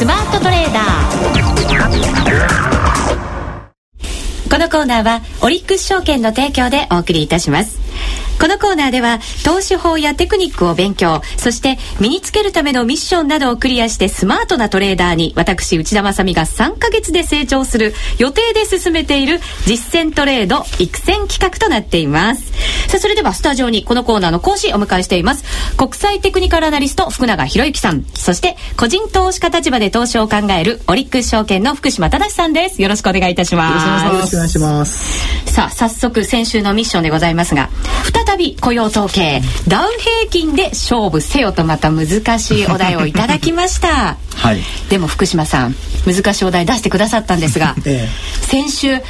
スマートトレーダー。このコーナーはオリックス証券の提供でお送りいたします。このコーナーでは投資法やテクニックを勉強そして身につけるためのミッションなどをクリアしてスマートなトレーダーに私内田まさみが3ヶ月で成長する予定で進めている実践トレード育成企画となっています。さあそれではスタジオにこのコーナーの講師お迎えしています。国際テクニカルアナリスト福永博之さん。そして個人投資家立場で投資を考えるオリックス証券の福島正さんです。よろしくお願いいたします。よろしくお願いします。さあ早速先週のミッションでございますが再再び雇用統計ダウ平均で勝負せよとまた難しいお題をいただきました。はい、でも福島さん難しいお題出してくださったんですが、ええ、先週×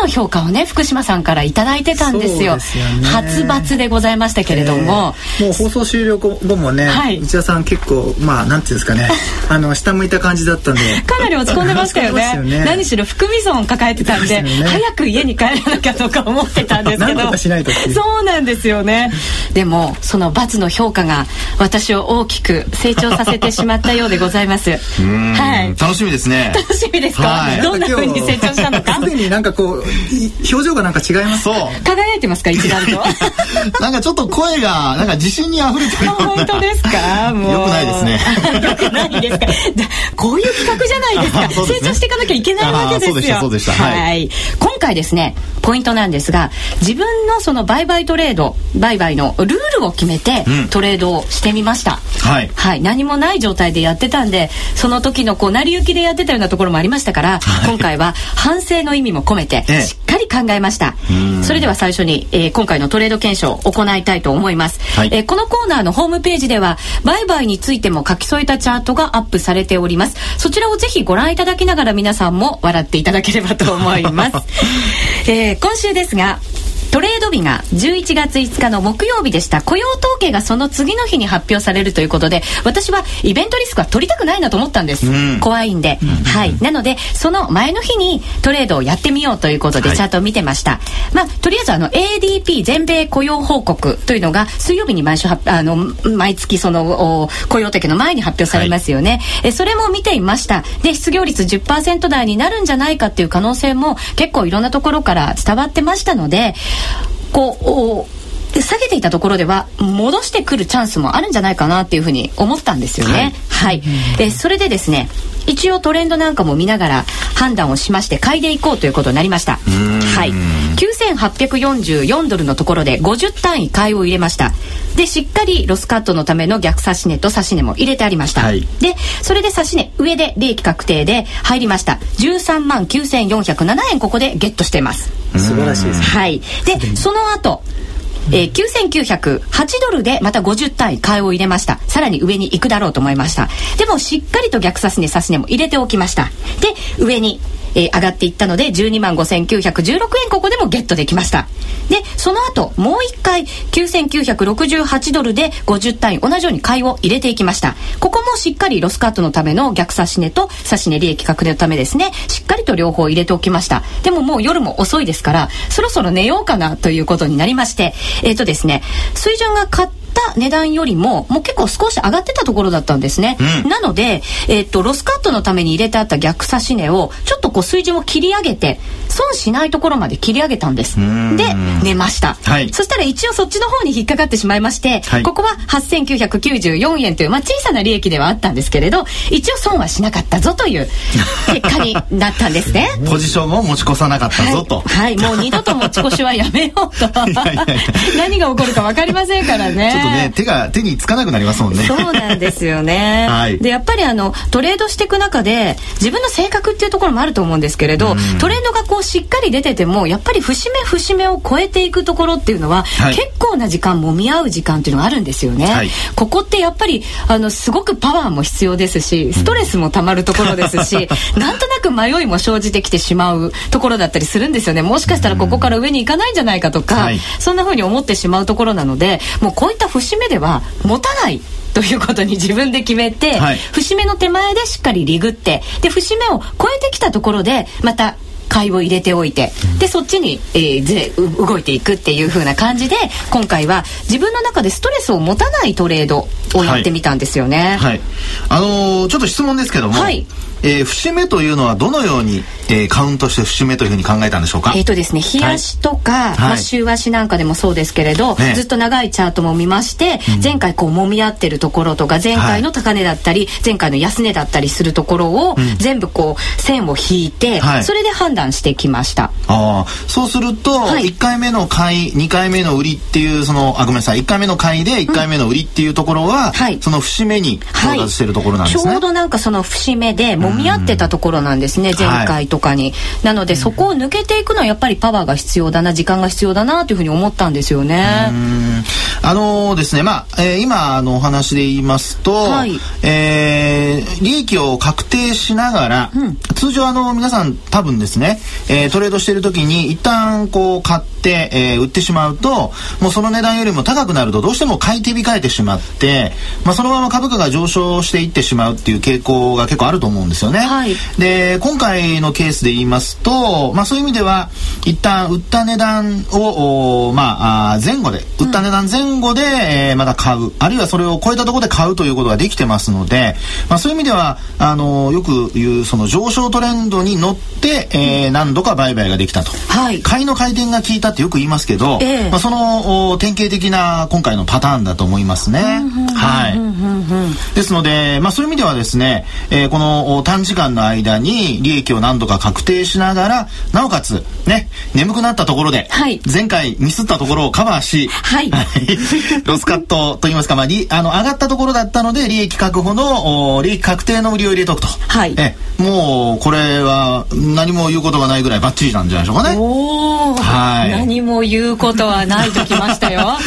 の評価をね福島さんから頂いてたんですよ。ですよ、ね、初×でございましたけれども、えー、もう放送終了後もね、はい、内田さん結構まあなんていうんですかね。あの下向いた感じだったんで。かなり落ち込んでましたよね。ね、何しろ含み損抱えてたんで、ね、早く家に帰らなきゃとか思ってたんですけど。そうなんですよね。でもその×の評価が私を大きく成長させてしまったようでございます。はい、楽しみですね。楽しみですか、はい、どんな風に成長したのか？すでになんかこう表情がなんか違いますそう。輝いてますか？一段と？なんかちょっと声がなんか自信に溢れてる本当ですか？もう。よくないですね ないですか？こういう企画じゃないですか。ね、成長していかなきゃいけないわけですよ。はい、はい、今回ですねポイントなんですが自分のその売買トレード売買のルールを決めてトレードをしてみました、うん、はい、はい、何もない状態でやってたんでその時のこう成り行きでやってたようなところもありましたから、はい、今回は反省の意味も込めてしっかり考えました、ええ、それでは最初に、えー、今回のトレード検証を行いたいと思います、はい、えー、このコーナーのホームページでは売買についても書き添えたチャートがアップされております。そちらをぜひご覧いただきながら皆さんも笑っていただければと思います、えー、今週ですが日が11月5日の木曜日でした。雇用統計がその次の日に発表されるということで私はイベントリスクは取りたくないなと思ったんです、うん、怖いんで、うん、はい。なのでその前の日にトレードをやってみようということでチャートを見てました、はい、まあとりあえずあの ADP 全米雇用報告というのが水曜日に毎週あの毎月その雇用統計の前に発表されますよね、はい、えそれも見ていました。で失業率10%台になるんじゃないかっていう可能性も結構いろんなところから伝わってましたのでこう下げていたところでは戻してくるチャンスもあるんじゃないかなっていうふうに思ったんですよね。はい、はい、えそれでですね一応トレンドなんかも見ながら判断をしまして買いでいこうということになりました。はい。9844ドルのところで50単位買いを入れました。でしっかりロスカットのための逆差し値と差し値も入れてありました、はい、でそれで差し値上で利益確定で入りました。13万9407円ここでゲットしています。素晴らしいです、ね、はい。でその後えー、9908ドルでまた50単位買いを入れました。さらに上に行くだろうと思いました。でもしっかりと逆指し値差し値も入れておきました。で上にえー、上がっていったので12万5916円ここでもゲットできました。でその後もう一回9968ドルで50単位同じように買いを入れていきました。ここもしっかりロスカットのための逆差し値と差し値利益確定のためですね。しっかりと両方入れておきました。でももう夜も遅いですからそろそろ寝ようかなということになりまして。えっ、ー、とですね水準が買った値段よりももう結構少し上がってたところだったんですね、うん、なので、えー、っとロスカットのために入れてあった逆差し値をちょっとこう水準を切り上げて損しないところまで切り上げたんです。で寝ました、はい、そしたら一応そっちの方に引っかかってしまいまして、はい、ここは8994円という、まあ、小さな利益ではあったんですけれど一応損はしなかったぞという結果になったんですね。ポジションも持ち越さなかったぞと、はい、はい、もう二度と持ち越しはやめようと。何が起こるか分かりませんからね。とね手が手につかなくなりますもんね。そうなんですよね、はい、でやっぱりあのトレードしていく中で自分の性格っていうところもあると思うんですけれど、トレンドがこうしっかり出ててもやっぱり節目節目を超えていくところっていうのは、はい、結構な時間もみ合う時間っていうのがあるんですよね、はい、ここってやっぱりあのすごくパワーも必要ですしストレスもたまるところですし、うん、なんとなく迷いも生じてきてしまうところだったりするんですよね。もしかしたらここから上に行かないんじゃないかとか、はい、そんなふうに思ってしまうところなのでもうこういった節目では持たないということに自分で決めて、はい、節目の手前でしっかりリグってで節目を超えてきたところでまた買いを入れておいて。でそっちに、えー、ぜ動いていくっていう風な感じで今回は自分の中でストレスを持たないトレードをやってみたんですよね。はい、はい、あのー、ちょっと質問ですけども、はい、えー、節目というのはどのように、えー、カウントして節目というふうに考えたんでしょうか？えっ、ー、とですね日足とか、はい、まあ、週足なんかでもそうですけれど、はい、ずっと長いチャートも見まして、前回こう揉み合ってるところとか前回の高値だったり、はい、前回の安値だったりするところを、全部こう線を引いて、それで判断してきました。ああそうすると、はい、1回目の買い2回目の売りっていうそのあごめんなさい。1回目の買いで1回目の売りっていうところは、うん、その節目に到達してるところなんですね、ちょうどなんかその節目で揉み合ってたところころなんですね前回とかに、はい、なのでそこを抜けていくのはやっぱりパワーが必要だな時間が必要だなというふうに思ったんですよねあのー、ですねまあ、えー、今のお話で言いますと、はい、えー、利益を確定しながら、うん、通常あの皆さん多分ですね、えー、トレードしてる時に一旦こう買って、えー、売ってしまうともうその値段よりも高くなるとどうしても買い手控えてしまって、まあ、そのまま株価が上昇していってしまうっていう傾向が結構あると思うんですよね。はい、で今回のケースで言いますと、まあ、そういう意味では一旦売った値段をまあ前後で売った値段前後で、えー、また買う。あるいはそれを超えたところで買うということができてますので、まあ、そういう意味ではあのよく言うその上昇トレンドに乗って、えー、何度か売買ができたと、はい、買いの回転が効いたってよく言いますけど、えー、まあ、その典型的な今回のパターンだと思いますね。はい、ですので、まあ、そういう意味ではですね、えー、この短時間の間に利益を何度か確定しながらなおかつね眠くなったところで、はい、前回ミスったところをカバーし、はい、ロスカットといいますか、まあ、りあの上がったところだったので利益確保の利益確定の売りを入れとくと、はい、えもうこれは何も言うことがないぐらいバッチリなんじゃないでしょうかね。おはい、何も言うことはないときましたよ。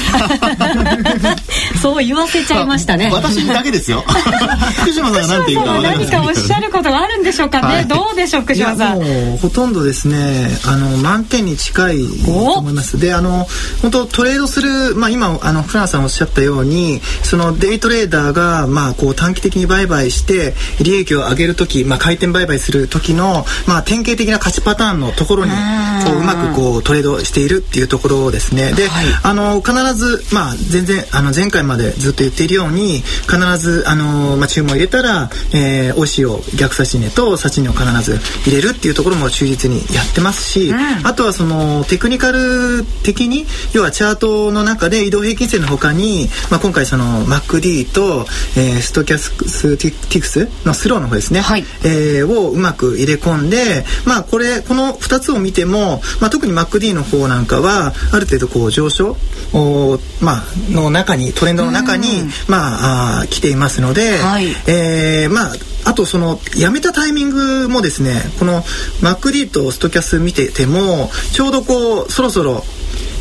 そう言わせちゃいましたね。私だけですよ。福島さんが何て言うか何かおっしゃることがあるんでしょうかね？はい、どうでしょう福島さん？もうほとんどですねあの満点に近いと思います。であの本当トレードするまあ今あのフランさんおっしゃったようにそのデイトレーダーがまあこう短期的に売買して利益を上げる時まあ回転転売買する時の、まあ、典型的な勝ちパターンのところにこううまくこうトレードしているっていうところですね。で、はい、あの必ず、まあ、全然あの前回までずっと言っているように必ずあの、まあ、注文入れたら、えー、おしを逆差し値と差し値を必ず入れるっていうところも忠実にやってますし、うん、あとはそのテクニカル的に要はチャートの中で移動平均線の他に、まあ、今回その MacD と、えー、ストキャスティクスのスローの方ですね、はい、えーえをうまく入れ込んで、まあ、これこの2つを見ても、まあ、特に MacD の方なんかはある程度こう上昇お、まあの中にトレンドの中に、まあ、あ来ていますので、はい、えー、まああとそのやめたタイミングもですねこの MacD とストキャス見ててもちょうどこうそろそろ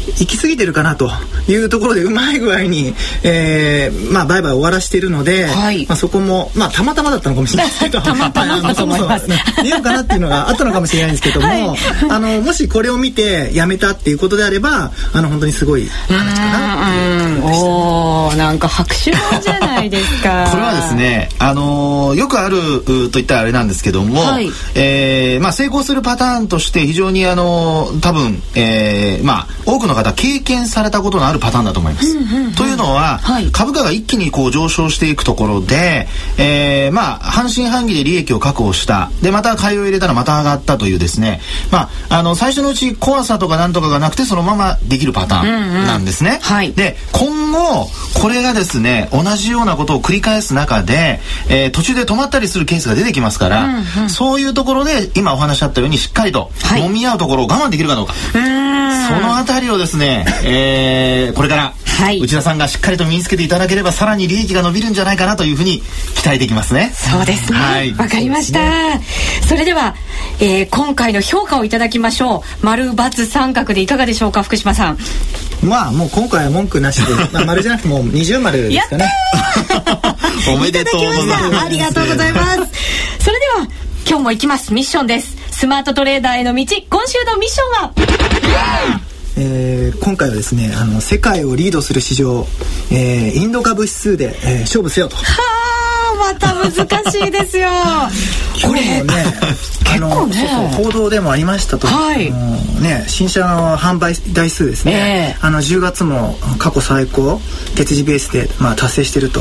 行き過ぎてるかなというところでうまい具合に、えー、まあ売買終わらしているので、はい、まあそこもまあたまたまだったのかもしれないですけど。たまたまだと思います。見よう。かなっていうのがあったのかもしれないんですけども、はい、あのもしこれを見てやめたっていうことであればあの本当にすごい話かなっていうおおなんか拍手じゃないですか。これはですねあのよくあるといったらあれなんですけども、はい、えー、まあ成功するパターンとして非常にあの多分、えー、まあ多くの方経験されたことのあるパターンだと思います。というのは、はい、株価が一気にこう上昇していくところで、えー、まあ半信半疑で利益を確保した。でまた買いを入れたらまた上がったというですね、まああの最初のうち怖さとかなんとかがなくてそのままできるパターンなんですね。うんうんはい、で今後これがですね同じようなことを繰り返す中で、えー、途中で止まったりするケースが出てきますから、うんうん、そういうところで今お話あったようにしっかりと揉み合うところを我慢できるかどうか。そのあたりをですね、えー、これから、はい、内田さんがしっかりと身につけていただければさらに利益が伸びるんじゃないかなというふうに期待できますね。そうですね。わ、はい、かりました。それでは、えー、今回の評価をいただきましょう。丸×三角でいかがでしょうか、福島さん。まあもう今回は文句なしで、まあ、丸じゃなくてもう二重丸ですかね。おめでとうございます。ありがとうございます。それでは今日も行きます。ミッションです。スマートトレーダーへの道。今週のミッションは？えー、今回はですねあの世界をリードする市場、えー、インド株指数で、えー、勝負せよと。はあまた難しいですよこれね結構ね報道でもありましたと、はい、ね新車の販売台数ですね、えー、あの10月も過去最高月次ベースでまあ達成してると。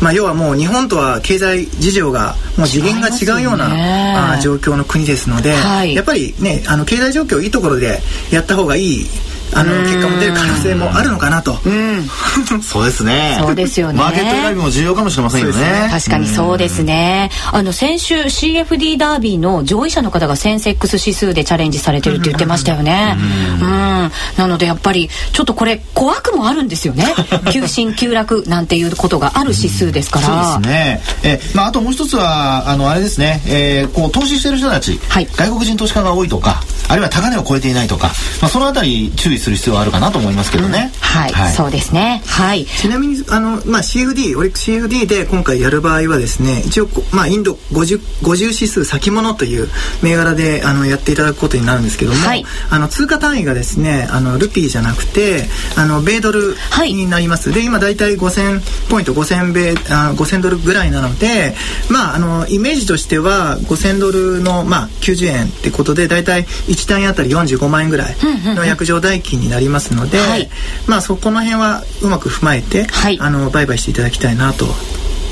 まあ要はもう日本とは経済事情がもう次元が違うような、ね、あ状況の国ですので、はい、やっぱりねあの経済状況いいところでやった方がいいあの結果も出る可能性もあるのかなと、うん、そうですね。そうですよね。マーケット選びも重要かもしれませんよね、ね、確かにそうですね、あの先週 CFD ダービーの上位者の方がセンセックス指数でチャレンジされてるって言ってましたよね。うん。なのでやっぱりちょっとこれ怖くもあるんですよね。急進急落なんていうことがある指数ですから。そうですね。え、まあ、あともう一つはあのあれですね、えー、こう投資してる人たち、はい、外国人投資家が多いとかあるいは高値を超えていないとか、まあ、そのあたり注意する必要はあるかなと思いますけどね、うん。はい、はい、そうですね。はい。ちなみにあの、まあ、CFD オリックス CFD で今回やる場合はですね一応、まあ、インド 50, 50指数先物という銘柄であのやっていただくことになるんですけども、はい、あの通貨単位がですねあのルピーじゃなくてあの米ドルになります、はい、で今大体5000ポイント5000米あ5000ドルぐらいなのでまああのイメージとしては5000ドルの、まあ、90円ってことで大体1単位あたり45万円ぐらいの約定代金になりますので、はい、まあそこの辺はうまく踏まえて、はい、あの売買していただきたいなと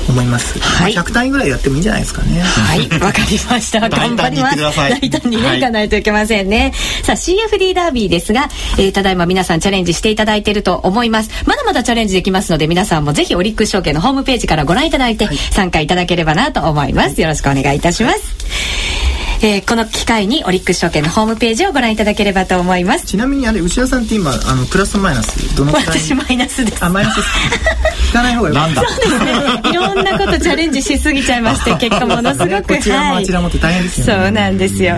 思います。はい、100単位ぐらいやってもいいんじゃないですかね。はい、わかりました。頑張ります。大胆にね、いかないといけませんね。さあ、CFD ダービーですが、えー、ただいま皆さんチャレンジしていただいていると思います。まだまだチャレンジできますので、皆さんもぜひオリックス証券のホームページからご覧いただいて、はい、参加いただければなと思います。よろしくお願いいたします。えー、この機会にオリックス証券のホームページをご覧いただければと思います。ちなみにあれ内田さんって今あのプラスマイナスどのくらい？私マイナスですあマイナスです。聞かない方がいいなんだそうですね。いろんなことチャレンジしすぎちゃいまして 結果ものすごくこちらもあちらもって大変ですよね、そうなんですよ。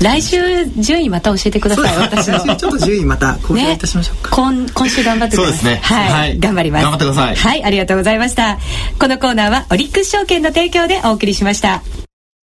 来週順位また教えてください私の。来週ちょっと順位また公表いたしましょうか、ね、今今週頑張ってください。そうですね。はい、はい、頑張ります。頑張ってください。はいありがとうございました。このコーナーはオリックス証券の提供でお送りしました